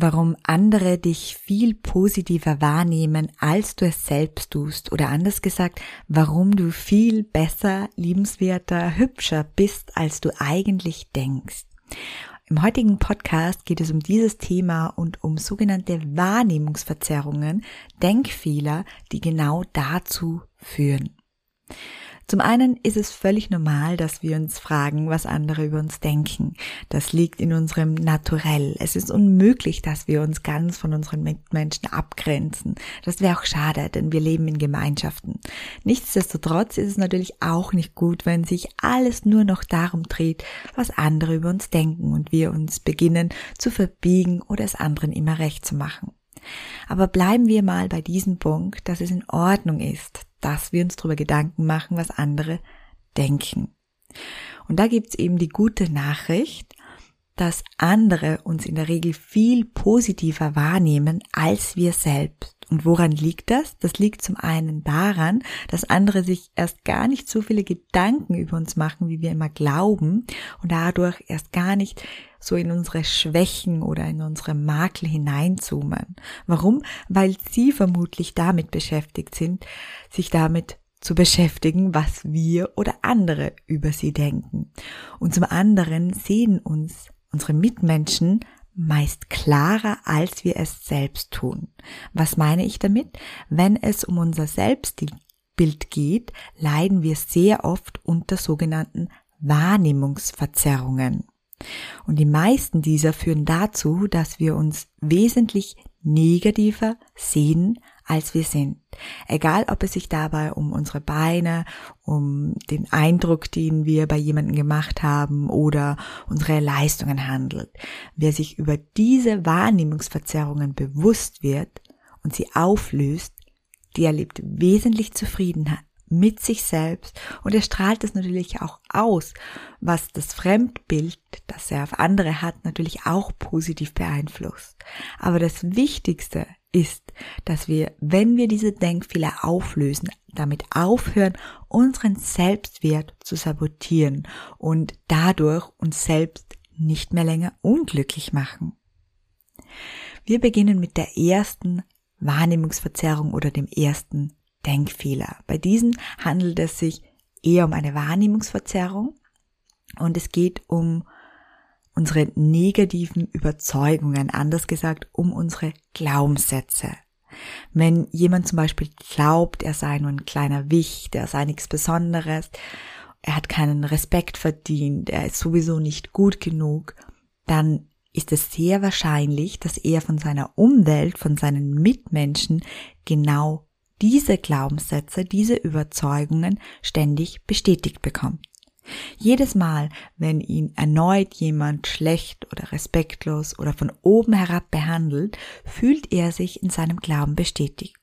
Warum andere dich viel positiver wahrnehmen, als du es selbst tust. Oder anders gesagt, warum du viel besser, liebenswerter, hübscher bist, als du eigentlich denkst. Im heutigen Podcast geht es um dieses Thema und um sogenannte Wahrnehmungsverzerrungen, Denkfehler, die genau dazu führen. Zum einen ist es völlig normal, dass wir uns fragen, was andere über uns denken. Das liegt in unserem Naturell. Es ist unmöglich, dass wir uns ganz von unseren Mitmenschen abgrenzen. Das wäre auch schade, denn wir leben in Gemeinschaften. Nichtsdestotrotz ist es natürlich auch nicht gut, wenn sich alles nur noch darum dreht, was andere über uns denken und wir uns beginnen zu verbiegen oder es anderen immer recht zu machen. Aber bleiben wir mal bei diesem Punkt, dass es in Ordnung ist, dass wir uns darüber Gedanken machen, was andere denken. Und da gibt's eben die gute Nachricht, dass andere uns in der Regel viel positiver wahrnehmen als wir selbst. Und woran liegt das? Das liegt zum einen daran, dass andere sich erst gar nicht so viele Gedanken über uns machen, wie wir immer glauben und dadurch erst gar nicht so in unsere Schwächen oder in unsere Makel hineinzoomen. Warum? Weil sie vermutlich damit beschäftigt sind, sich damit zu beschäftigen, was wir oder andere über sie denken. Und zum anderen sehen uns unsere Mitmenschen meist klarer, als wir es selbst tun. Was meine ich damit? Wenn es um unser Selbstbild geht, leiden wir sehr oft unter sogenannten Wahrnehmungsverzerrungen. Und die meisten dieser führen dazu, dass wir uns wesentlich negativer sehen, als wir sind. Egal, ob es sich dabei um unsere Beine, um den Eindruck, den wir bei jemandem gemacht haben oder unsere Leistungen handelt. Wer sich über diese Wahrnehmungsverzerrungen bewusst wird und sie auflöst, die erlebt wesentlich Zufriedenheit, mit sich selbst und er strahlt es natürlich auch aus, was das Fremdbild, das er auf andere hat, natürlich auch positiv beeinflusst. Aber das Wichtigste ist, dass wir, wenn wir diese Denkfehler auflösen, damit aufhören, unseren Selbstwert zu sabotieren und dadurch uns selbst nicht mehr länger unglücklich machen. Wir beginnen mit der ersten Wahrnehmungsverzerrung oder dem ersten Denkfehler. Bei diesen handelt es sich eher um eine Wahrnehmungsverzerrung und es geht um unsere negativen Überzeugungen, anders gesagt um unsere Glaubenssätze. Wenn jemand zum Beispiel glaubt, er sei nur ein kleiner Wicht, er sei nichts Besonderes, er hat keinen Respekt verdient, er ist sowieso nicht gut genug, dann ist es sehr wahrscheinlich, dass er von seiner Umwelt, von seinen Mitmenschen genau diese Glaubenssätze, diese Überzeugungen ständig bestätigt bekommt. Jedes Mal, wenn ihn erneut jemand schlecht oder respektlos oder von oben herab behandelt, fühlt er sich in seinem Glauben bestätigt.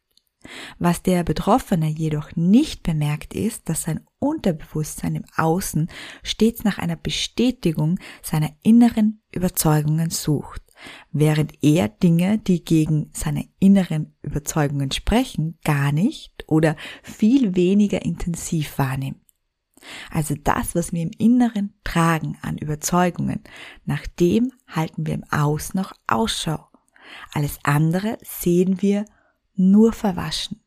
Was der Betroffene jedoch nicht bemerkt ist, dass sein Unterbewusstsein im Außen stets nach einer Bestätigung seiner inneren Überzeugungen sucht während er Dinge, die gegen seine inneren Überzeugungen sprechen, gar nicht oder viel weniger intensiv wahrnimmt. Also das, was wir im Inneren tragen an Überzeugungen, nach dem halten wir im Aus noch Ausschau. Alles andere sehen wir nur verwaschen.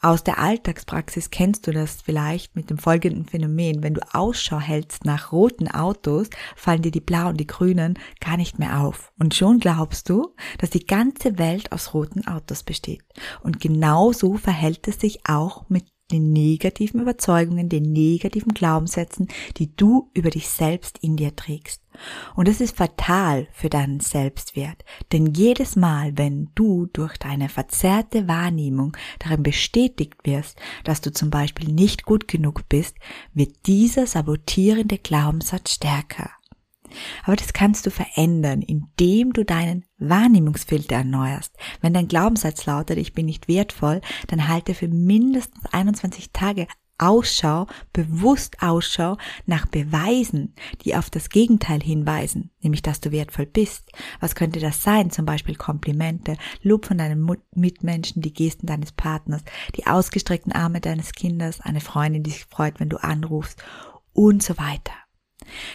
Aus der Alltagspraxis kennst du das vielleicht mit dem folgenden Phänomen. Wenn du Ausschau hältst nach roten Autos, fallen dir die blauen, die grünen gar nicht mehr auf. Und schon glaubst du, dass die ganze Welt aus roten Autos besteht. Und genau so verhält es sich auch mit den negativen Überzeugungen, den negativen Glaubenssätzen, die du über dich selbst in dir trägst. Und das ist fatal für deinen Selbstwert, denn jedes Mal, wenn du durch deine verzerrte Wahrnehmung darin bestätigt wirst, dass du zum Beispiel nicht gut genug bist, wird dieser sabotierende Glaubenssatz stärker. Aber das kannst du verändern, indem du deinen Wahrnehmungsfilter erneuerst. Wenn dein Glaubenssatz lautet, ich bin nicht wertvoll, dann halte für mindestens 21 Tage Ausschau, bewusst Ausschau nach Beweisen, die auf das Gegenteil hinweisen, nämlich dass du wertvoll bist. Was könnte das sein? Zum Beispiel Komplimente, Lob von deinen Mitmenschen, die Gesten deines Partners, die ausgestreckten Arme deines Kindes, eine Freundin, die sich freut, wenn du anrufst und so weiter.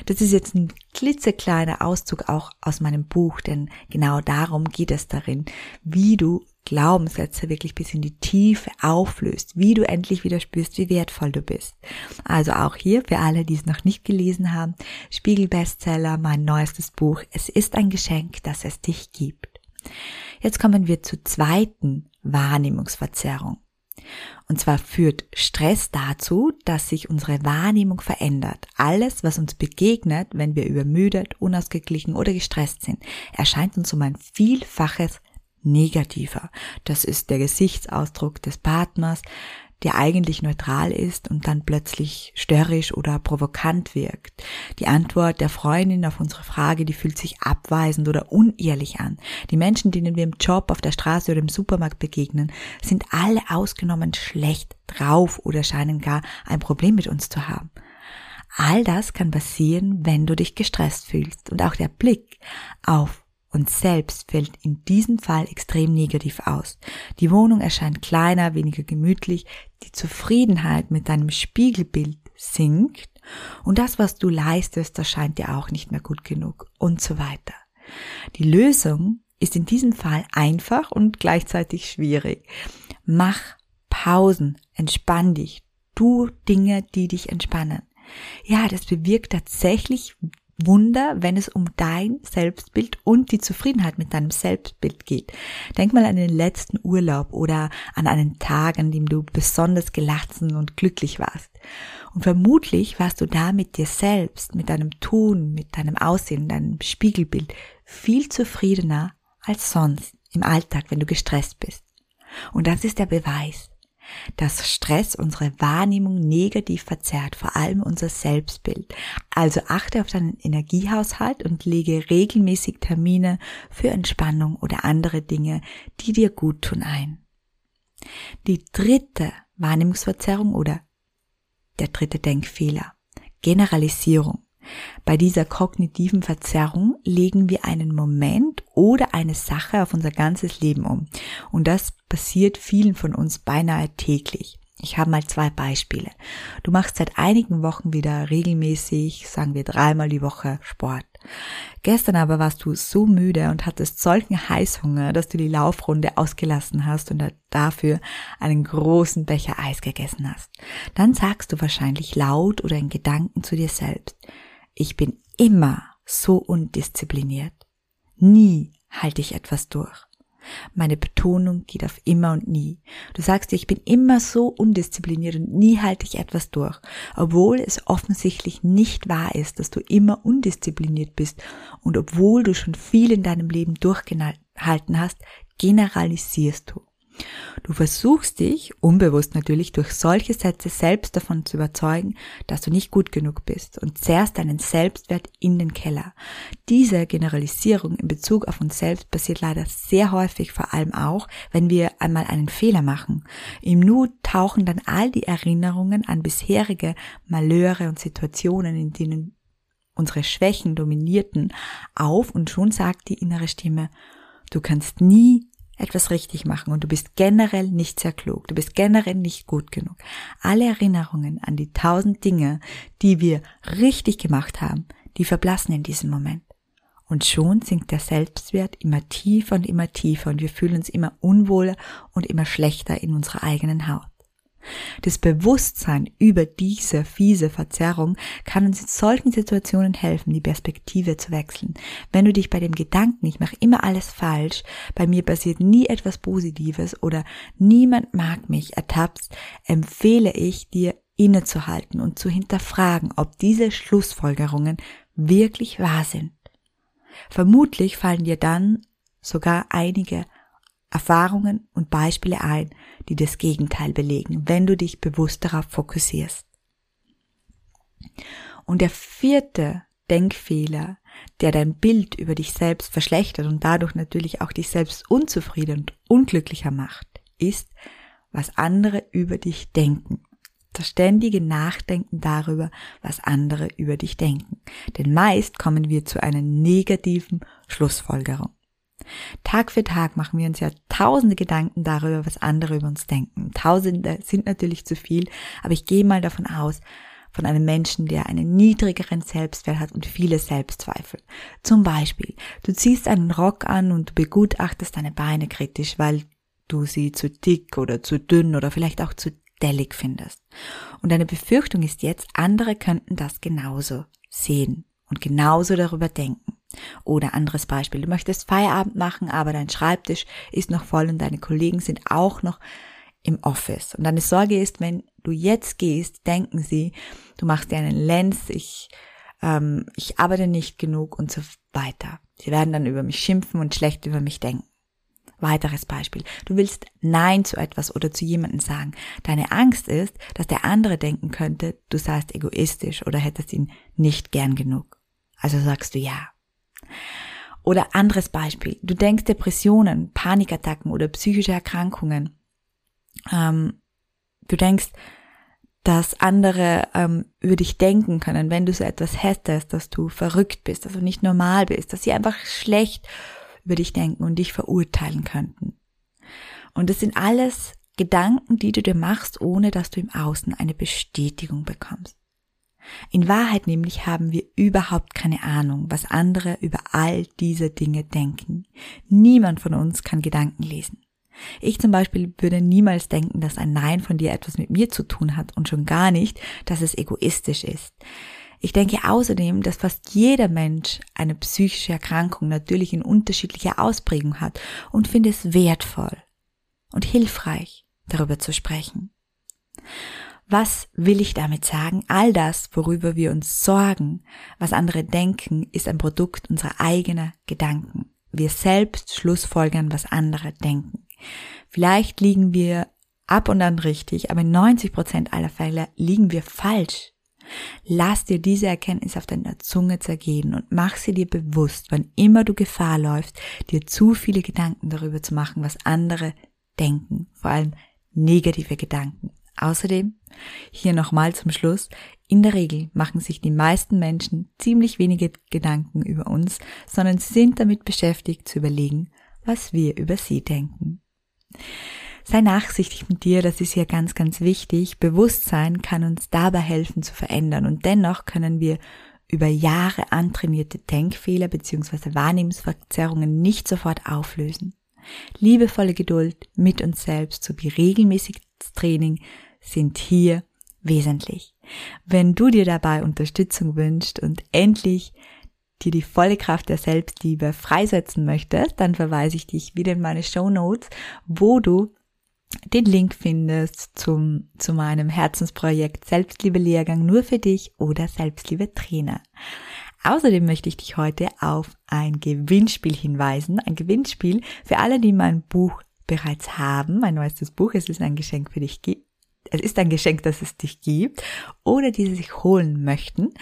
Das ist jetzt ein klitzekleiner Auszug auch aus meinem Buch, denn genau darum geht es darin, wie du Glaubenssätze wirklich bis in die Tiefe auflöst, wie du endlich wieder spürst, wie wertvoll du bist. Also auch hier für alle, die es noch nicht gelesen haben, Spiegel Bestseller, mein neuestes Buch. Es ist ein Geschenk, dass es dich gibt. Jetzt kommen wir zur zweiten Wahrnehmungsverzerrung. Und zwar führt Stress dazu, dass sich unsere Wahrnehmung verändert. Alles, was uns begegnet, wenn wir übermüdet, unausgeglichen oder gestresst sind, erscheint uns um ein Vielfaches negativer. Das ist der Gesichtsausdruck des Partners, der eigentlich neutral ist und dann plötzlich störrisch oder provokant wirkt. Die Antwort der Freundin auf unsere Frage, die fühlt sich abweisend oder unehrlich an. Die Menschen, denen wir im Job, auf der Straße oder im Supermarkt begegnen, sind alle ausgenommen schlecht drauf oder scheinen gar ein Problem mit uns zu haben. All das kann passieren, wenn du dich gestresst fühlst und auch der Blick auf uns selbst fällt in diesem Fall extrem negativ aus. Die Wohnung erscheint kleiner, weniger gemütlich, die Zufriedenheit mit deinem Spiegelbild sinkt und das, was du leistest, erscheint dir auch nicht mehr gut genug und so weiter. Die Lösung ist in diesem Fall einfach und gleichzeitig schwierig. Mach Pausen, entspann dich, tu Dinge, die dich entspannen. Ja, das bewirkt tatsächlich Wunder, wenn es um dein Selbstbild und die Zufriedenheit mit deinem Selbstbild geht. Denk mal an den letzten Urlaub oder an einen Tag, an dem du besonders gelassen und glücklich warst. Und vermutlich warst du da mit dir selbst, mit deinem Tun, mit deinem Aussehen, deinem Spiegelbild viel zufriedener als sonst im Alltag, wenn du gestresst bist. Und das ist der Beweis dass Stress unsere Wahrnehmung negativ verzerrt, vor allem unser Selbstbild. Also achte auf deinen Energiehaushalt und lege regelmäßig Termine für Entspannung oder andere Dinge, die dir gut tun ein. Die dritte Wahrnehmungsverzerrung oder der dritte Denkfehler. Generalisierung. Bei dieser kognitiven Verzerrung legen wir einen Moment oder eine Sache auf unser ganzes Leben um. Und das passiert vielen von uns beinahe täglich. Ich habe mal zwei Beispiele. Du machst seit einigen Wochen wieder regelmäßig, sagen wir dreimal die Woche Sport. Gestern aber warst du so müde und hattest solchen Heißhunger, dass du die Laufrunde ausgelassen hast und dafür einen großen Becher Eis gegessen hast. Dann sagst du wahrscheinlich laut oder in Gedanken zu dir selbst, ich bin immer so undiszipliniert. Nie halte ich etwas durch. Meine Betonung geht auf immer und nie. Du sagst dir, ich bin immer so undiszipliniert und nie halte ich etwas durch, obwohl es offensichtlich nicht wahr ist, dass du immer undiszipliniert bist und obwohl du schon viel in deinem Leben durchgehalten hast, generalisierst du. Du versuchst dich, unbewusst natürlich, durch solche Sätze selbst davon zu überzeugen, dass du nicht gut genug bist und zerrst deinen Selbstwert in den Keller. Diese Generalisierung in Bezug auf uns selbst passiert leider sehr häufig, vor allem auch, wenn wir einmal einen Fehler machen. Im Nu tauchen dann all die Erinnerungen an bisherige Malheure und Situationen, in denen unsere Schwächen dominierten, auf und schon sagt die innere Stimme, du kannst nie etwas richtig machen und du bist generell nicht sehr klug, du bist generell nicht gut genug. Alle Erinnerungen an die tausend Dinge, die wir richtig gemacht haben, die verblassen in diesem Moment. Und schon sinkt der Selbstwert immer tiefer und immer tiefer und wir fühlen uns immer unwohler und immer schlechter in unserer eigenen Haut. Das Bewusstsein über diese fiese Verzerrung kann uns in solchen Situationen helfen, die Perspektive zu wechseln. Wenn du dich bei dem Gedanken, ich mache immer alles falsch, bei mir passiert nie etwas Positives oder niemand mag mich ertappst, empfehle ich dir innezuhalten und zu hinterfragen, ob diese Schlussfolgerungen wirklich wahr sind. Vermutlich fallen dir dann sogar einige Erfahrungen und Beispiele ein, die das Gegenteil belegen, wenn du dich bewusst darauf fokussierst. Und der vierte Denkfehler der dein Bild über dich selbst verschlechtert und dadurch natürlich auch dich selbst unzufrieden und unglücklicher macht, ist, was andere über dich denken. Das ständige Nachdenken darüber, was andere über dich denken. Denn meist kommen wir zu einer negativen Schlussfolgerung. Tag für Tag machen wir uns ja tausende Gedanken darüber, was andere über uns denken. Tausende sind natürlich zu viel, aber ich gehe mal davon aus, von einem Menschen, der einen niedrigeren Selbstwert hat und viele Selbstzweifel. Zum Beispiel, du ziehst einen Rock an und du begutachtest deine Beine kritisch, weil du sie zu dick oder zu dünn oder vielleicht auch zu dellig findest. Und deine Befürchtung ist jetzt, andere könnten das genauso sehen und genauso darüber denken. Oder anderes Beispiel, du möchtest Feierabend machen, aber dein Schreibtisch ist noch voll und deine Kollegen sind auch noch im Office. Und deine Sorge ist, wenn du jetzt gehst, denken sie, du machst dir einen Lenz, ich, ähm, ich arbeite nicht genug und so weiter. Sie werden dann über mich schimpfen und schlecht über mich denken. Weiteres Beispiel. Du willst Nein zu etwas oder zu jemandem sagen. Deine Angst ist, dass der andere denken könnte, du seist egoistisch oder hättest ihn nicht gern genug. Also sagst du Ja. Oder anderes Beispiel. Du denkst Depressionen, Panikattacken oder psychische Erkrankungen. Ähm, du denkst, dass andere ähm, über dich denken können, wenn du so etwas hättest, dass du verrückt bist, dass du nicht normal bist, dass sie einfach schlecht über dich denken und dich verurteilen könnten. Und das sind alles Gedanken, die du dir machst, ohne dass du im Außen eine Bestätigung bekommst. In Wahrheit nämlich haben wir überhaupt keine Ahnung, was andere über all diese Dinge denken. Niemand von uns kann Gedanken lesen. Ich zum Beispiel würde niemals denken, dass ein Nein von dir etwas mit mir zu tun hat und schon gar nicht, dass es egoistisch ist. Ich denke außerdem, dass fast jeder Mensch eine psychische Erkrankung natürlich in unterschiedlicher Ausprägung hat und finde es wertvoll und hilfreich, darüber zu sprechen. Was will ich damit sagen? All das, worüber wir uns sorgen, was andere denken, ist ein Produkt unserer eigenen Gedanken. Wir selbst schlussfolgern, was andere denken. Vielleicht liegen wir ab und an richtig, aber in 90 Prozent aller Fälle liegen wir falsch. Lass dir diese Erkenntnis auf deiner Zunge zergehen und mach sie dir bewusst, wann immer du Gefahr läufst, dir zu viele Gedanken darüber zu machen, was andere denken, vor allem negative Gedanken. Außerdem, hier nochmal zum Schluss, in der Regel machen sich die meisten Menschen ziemlich wenige Gedanken über uns, sondern sind damit beschäftigt zu überlegen, was wir über sie denken. Sei nachsichtig mit dir, das ist hier ganz, ganz wichtig. Bewusstsein kann uns dabei helfen zu verändern und dennoch können wir über Jahre antrainierte Denkfehler bzw. Wahrnehmungsverzerrungen nicht sofort auflösen. Liebevolle Geduld mit uns selbst sowie regelmäßiges Training sind hier wesentlich. Wenn du dir dabei Unterstützung wünschst und endlich dir die volle Kraft der Selbstliebe freisetzen möchtest, dann verweise ich dich wieder in meine Show Notes, wo du den Link findest zum, zu meinem Herzensprojekt Selbstliebe-Lehrgang nur für dich oder Selbstliebe-Trainer. Außerdem möchte ich dich heute auf ein Gewinnspiel hinweisen. Ein Gewinnspiel für alle, die mein Buch bereits haben. Mein neuestes Buch. Es ist ein Geschenk für dich. Es ist ein Geschenk, das es dich gibt. Oder die sich holen möchten.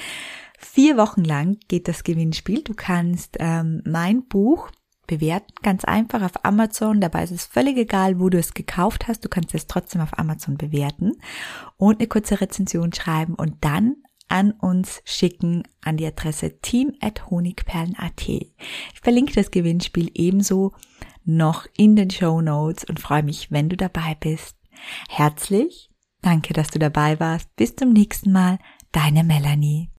Vier Wochen lang geht das Gewinnspiel. Du kannst ähm, mein Buch bewerten, ganz einfach auf Amazon. Dabei ist es völlig egal, wo du es gekauft hast. Du kannst es trotzdem auf Amazon bewerten und eine kurze Rezension schreiben und dann an uns schicken an die Adresse team@honigperlen.at. Ich verlinke das Gewinnspiel ebenso noch in den Show Notes und freue mich, wenn du dabei bist. Herzlich, danke, dass du dabei warst. Bis zum nächsten Mal, deine Melanie.